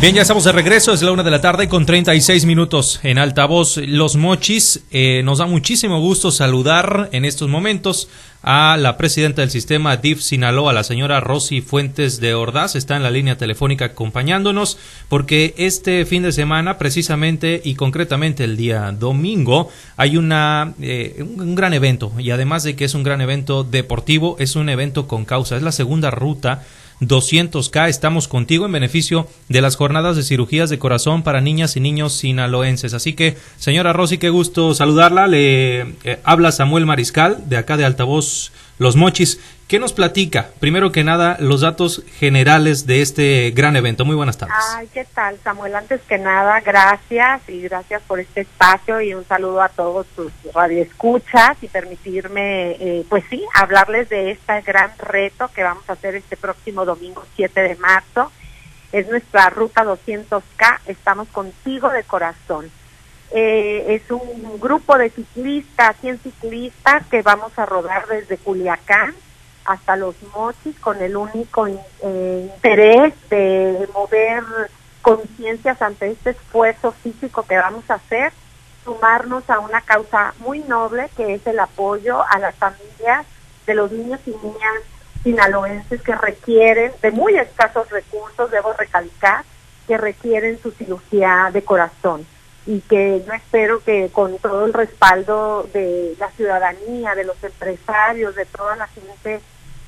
Bien, ya estamos de regreso, es la una de la tarde con 36 minutos en altavoz. Los Mochis, eh, nos da muchísimo gusto saludar en estos momentos a la presidenta del sistema DIF Sinaloa, la señora Rosy Fuentes de Ordaz, está en la línea telefónica acompañándonos porque este fin de semana, precisamente y concretamente el día domingo, hay una, eh, un gran evento. Y además de que es un gran evento deportivo, es un evento con causa, es la segunda ruta 200K. Estamos contigo en beneficio de las jornadas de cirugías de corazón para niñas y niños sinaloenses. Así que, señora Rosy, qué gusto saludarla. Le eh, habla Samuel Mariscal, de acá de Altavoz Los Mochis. ¿Qué nos platica? Primero que nada, los datos generales de este gran evento. Muy buenas tardes. Ay, ¿qué tal, Samuel? Antes que nada, gracias y gracias por este espacio y un saludo a todos tus radioescuchas y permitirme, eh, pues sí, hablarles de este gran reto que vamos a hacer este próximo domingo 7 de marzo. Es nuestra ruta 200K. Estamos contigo de corazón. Eh, es un grupo de ciclistas, 100 ciclistas que vamos a rodar desde Culiacán hasta los mochis con el único eh, interés de mover conciencias ante este esfuerzo físico que vamos a hacer, sumarnos a una causa muy noble que es el apoyo a las familias de los niños y niñas sinaloenses que requieren de muy escasos recursos, debo recalcar, que requieren su cirugía de corazón y que yo espero que con todo el respaldo de la ciudadanía, de los empresarios, de toda la gente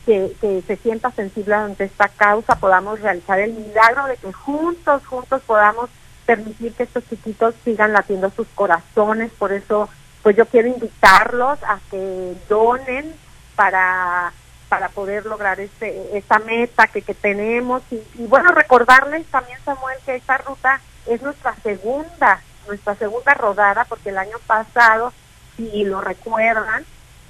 que, se sienta sensible ante esta causa, podamos realizar el milagro de que juntos, juntos podamos permitir que estos chiquitos sigan latiendo sus corazones. Por eso, pues yo quiero invitarlos a que donen para para poder lograr este esta meta que, que tenemos y, y bueno recordarles también Samuel que esta ruta es nuestra segunda nuestra segunda rodada porque el año pasado si lo recuerdan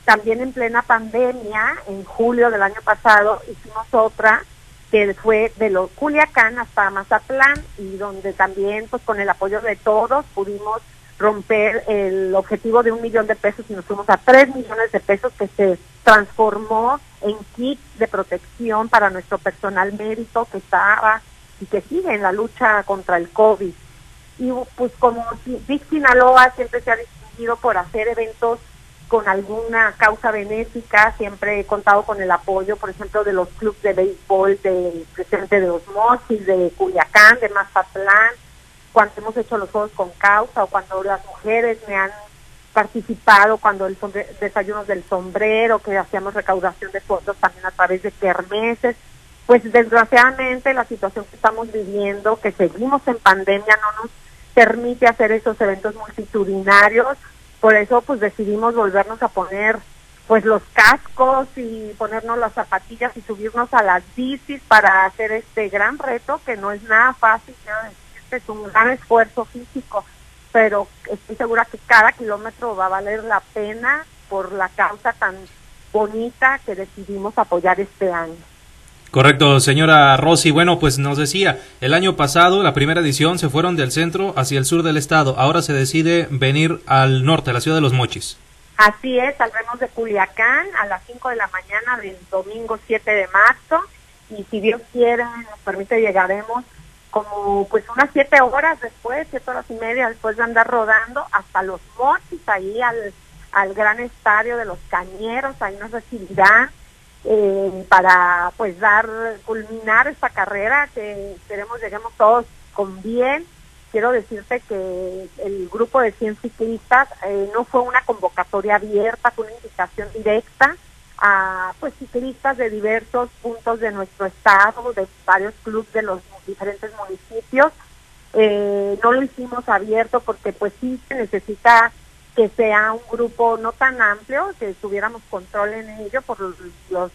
también en plena pandemia, en julio del año pasado, hicimos otra que fue de los Culiacán hasta Mazatlán y donde también pues con el apoyo de todos pudimos romper el objetivo de un millón de pesos y nos fuimos a tres millones de pesos que se transformó en kit de protección para nuestro personal médico que estaba y que sigue en la lucha contra el COVID. Y pues como Vic Sinaloa siempre se ha distinguido por hacer eventos con alguna causa benéfica, siempre he contado con el apoyo, por ejemplo, de los clubes de béisbol de presente de los Mochis, de Culiacán, de Mazatlán, cuando hemos hecho los juegos con causa o cuando las mujeres me han participado cuando el desayunos del sombrero, que hacíamos recaudación de fondos también a través de kermeses. Pues desgraciadamente la situación que estamos viviendo, que seguimos en pandemia, no nos permite hacer esos eventos multitudinarios por eso pues decidimos volvernos a poner pues los cascos y ponernos las zapatillas y subirnos a las bicis para hacer este gran reto que no es nada fácil, este es un gran esfuerzo físico, pero estoy segura que cada kilómetro va a valer la pena por la causa tan bonita que decidimos apoyar este año. Correcto, señora Rossi. Bueno, pues nos decía, el año pasado, la primera edición, se fueron del centro hacia el sur del estado. Ahora se decide venir al norte, a la ciudad de Los Mochis. Así es, saldremos de Culiacán a las 5 de la mañana del domingo 7 de marzo y si Dios quiere, nos permite, llegaremos como pues unas 7 horas después, 7 horas y media después de andar rodando hasta Los Mochis, ahí al, al gran estadio de los Cañeros, ahí nos recibirán eh, para pues dar, culminar esta carrera, que esperemos lleguemos todos con bien. Quiero decirte que el grupo de 100 ciclistas eh, no fue una convocatoria abierta, fue una invitación directa a pues ciclistas de diversos puntos de nuestro estado, de varios clubes de los diferentes municipios. Eh, no lo hicimos abierto porque pues sí se necesita que sea un grupo no tan amplio, que tuviéramos control en ello por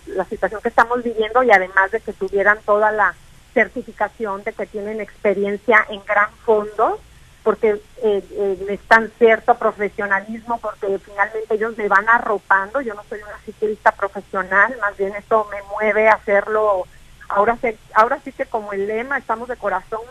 la situación que estamos viviendo y además de que tuvieran toda la certificación de que tienen experiencia en gran fondo, porque eh, eh, están cierto profesionalismo, porque finalmente ellos me van arropando, yo no soy una ciclista profesional, más bien esto me mueve a hacerlo, ahora, ahora sí que como el lema, estamos de corazón,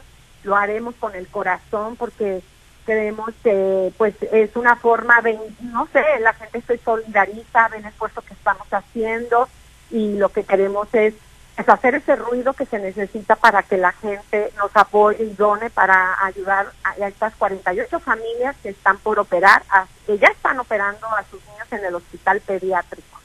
lo haremos con el corazón, porque creemos que pues es una forma de, no sé, la gente se solidariza, ven el esfuerzo que estamos haciendo y lo que queremos es pues, hacer ese ruido que se necesita para que la gente nos apoye y done para ayudar a, estas 48 familias que están por operar, que ya están operando a sus niños en el hospital pediátrico.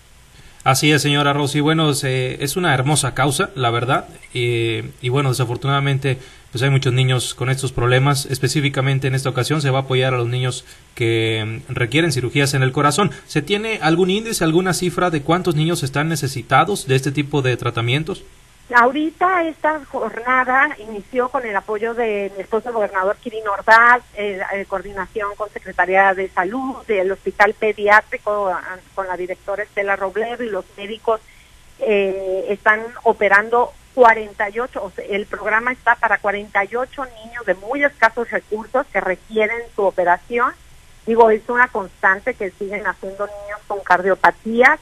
Así es, señora Rosy. Bueno, es una hermosa causa, la verdad. y bueno, desafortunadamente, pues hay muchos niños con estos problemas. Específicamente en esta ocasión se va a apoyar a los niños que mm, requieren cirugías en el corazón. ¿Se tiene algún índice, alguna cifra de cuántos niños están necesitados de este tipo de tratamientos? Ahorita esta jornada inició con el apoyo de mi esposo gobernador Kirin Ordaz, eh, coordinación con Secretaría de Salud, del Hospital Pediátrico, con la directora Estela Robledo y los médicos eh, están operando 48, o sea, el programa está para 48 niños de muy escasos recursos que requieren su operación. Digo, es una constante que siguen haciendo niños con cardiopatías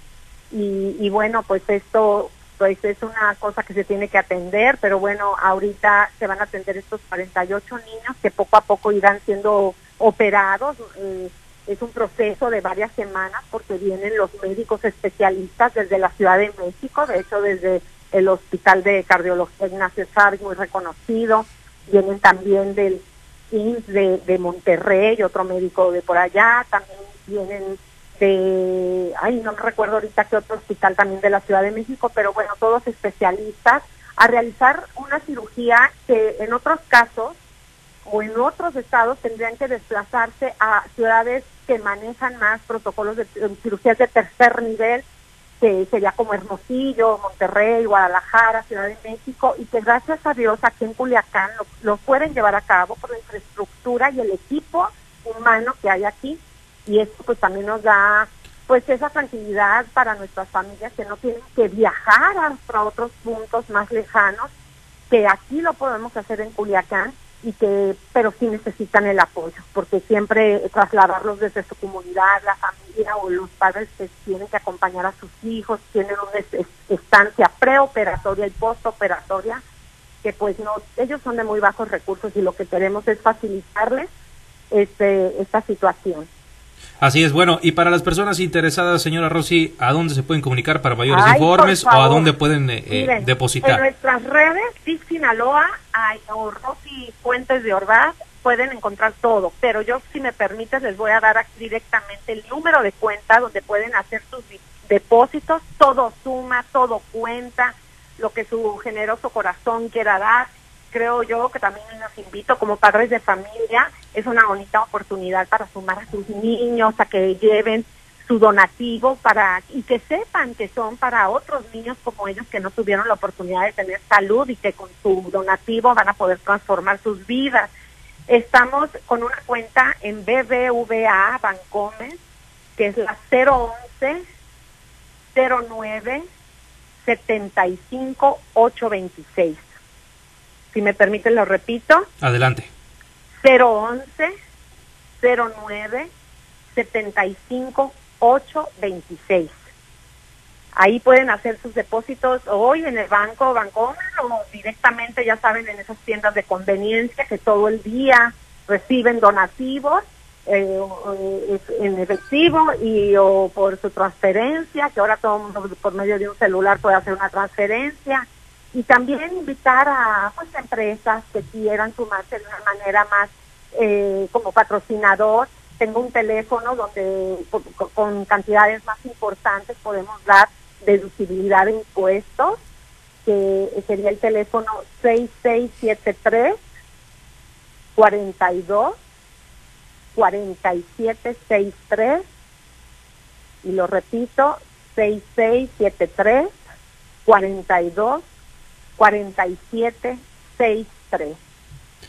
y, y bueno, pues esto pues es una cosa que se tiene que atender, pero bueno, ahorita se van a atender estos 48 niños que poco a poco irán siendo operados. Eh, es un proceso de varias semanas porque vienen los médicos especialistas desde la Ciudad de México, de hecho desde el Hospital de Cardiología Ignacio Chávez, muy reconocido, vienen también del INS de, Monterrey, otro médico de por allá, también vienen de, ay, no recuerdo ahorita qué otro hospital también de la Ciudad de México, pero bueno, todos especialistas a realizar una cirugía que en otros casos o en otros estados tendrían que desplazarse a ciudades que manejan más protocolos de, cirugías de tercer nivel, que sería como Hermosillo, Monterrey, Guadalajara, Ciudad de México, y que gracias a Dios aquí en Culiacán lo, lo pueden llevar a cabo por la infraestructura y el equipo humano que hay aquí. Y esto pues también nos da pues esa tranquilidad para nuestras familias que no tienen que viajar hasta otros puntos más lejanos, que aquí lo podemos hacer en Culiacán y que pero sí necesitan el apoyo, porque siempre trasladarlos desde su comunidad, la familia o los padres que tienen que acompañar a sus hijos, tienen una estancia preoperatoria y postoperatoria, que pues no, ellos son de muy bajos recursos y lo que queremos es facilitarles este, esta situación. Así es, bueno, y para las personas interesadas, señora Rosy, ¿a dónde se pueden comunicar para mayores informes o a dónde pueden eh, eh, depositar? En nuestras redes, TIC Sinaloa o Rosy Fuentes de Ordaz, pueden encontrar todo, pero yo, si me permites, les voy a dar directamente el número de cuenta donde pueden hacer sus depósitos, todo suma, todo cuenta, lo que su generoso corazón quiera dar. Creo yo que también los invito como padres de familia, es una bonita oportunidad para sumar a sus niños, a que lleven su donativo para y que sepan que son para otros niños como ellos que no tuvieron la oportunidad de tener salud y que con su donativo van a poder transformar sus vidas. Estamos con una cuenta en BBVA Bancomer, que es la 011 09 75 826 si me permite, lo repito. Adelante. 011 09 75 826. Ahí pueden hacer sus depósitos hoy en el banco Bancomer o directamente, ya saben, en esas tiendas de conveniencia que todo el día reciben donativos eh, eh en efectivo y o por su transferencia, que ahora todo mundo por medio de un celular puede hacer una transferencia y también invitar a pues, empresas que quieran sumarse de una manera más eh, como patrocinador. Tengo un teléfono donde con, cantidades más importantes podemos dar deducibilidad de impuestos, que sería el teléfono 6673 42 4763 y lo repito 6673 42 4763.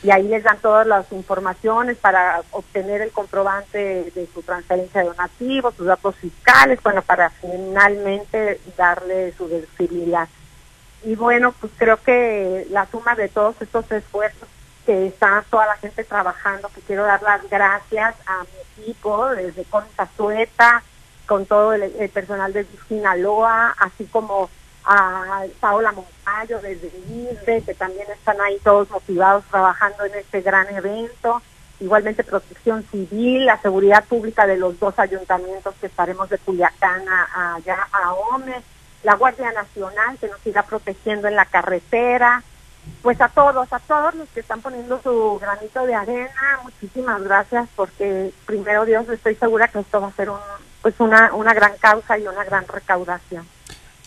Y ahí les dan todas las informaciones para obtener el comprobante de su transferencia de donativos, sus datos fiscales, bueno, para finalmente darle su deducibilidad. Y bueno, pues creo que la suma de todos estos esfuerzos que está toda la gente trabajando, que quiero dar las gracias a mi equipo, desde con Sueta, con todo el, el personal de Sinaloa, así como a Paola Moncayo desde ISDE, que también están ahí todos motivados trabajando en este gran evento. Igualmente Protección Civil, la seguridad pública de los dos ayuntamientos que estaremos de Culiacán a, allá a OME, la Guardia Nacional que nos siga protegiendo en la carretera, pues a todos, a todos los que están poniendo su granito de arena, muchísimas gracias porque primero Dios estoy segura que esto va a ser un, pues una, una gran causa y una gran recaudación.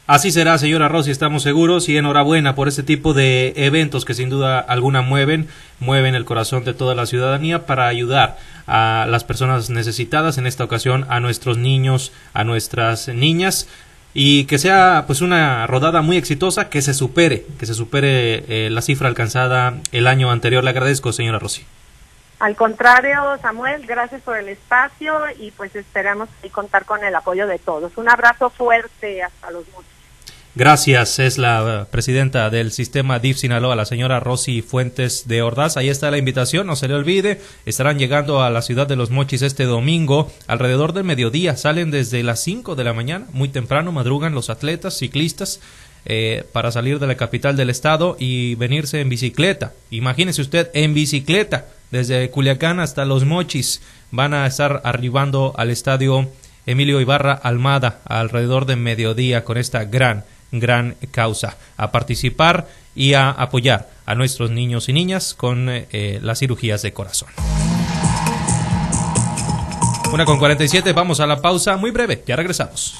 Así será, señora Rossi, estamos seguros y enhorabuena por este tipo de eventos que sin duda alguna mueven, mueven el corazón de toda la ciudadanía para ayudar a las personas necesitadas, en esta ocasión a nuestros niños, a nuestras niñas y que sea pues una rodada muy exitosa, que se supere, que se supere eh, la cifra alcanzada el año anterior. Le agradezco, señora Rossi. Al contrario, Samuel, gracias por el espacio y pues esperamos contar con el apoyo de todos. Un abrazo fuerte hasta los muchos. Gracias, es la presidenta del sistema DIF Sinaloa, la señora Rosy Fuentes de Ordaz. Ahí está la invitación, no se le olvide. Estarán llegando a la ciudad de Los Mochis este domingo alrededor del mediodía. Salen desde las 5 de la mañana, muy temprano, madrugan los atletas, ciclistas. Eh, para salir de la capital del estado y venirse en bicicleta. Imagínese usted en bicicleta desde Culiacán hasta Los Mochis. Van a estar arribando al estadio Emilio Ibarra Almada alrededor de mediodía con esta gran gran causa, a participar y a apoyar a nuestros niños y niñas con eh, las cirugías de corazón. Una con 47, vamos a la pausa muy breve, ya regresamos.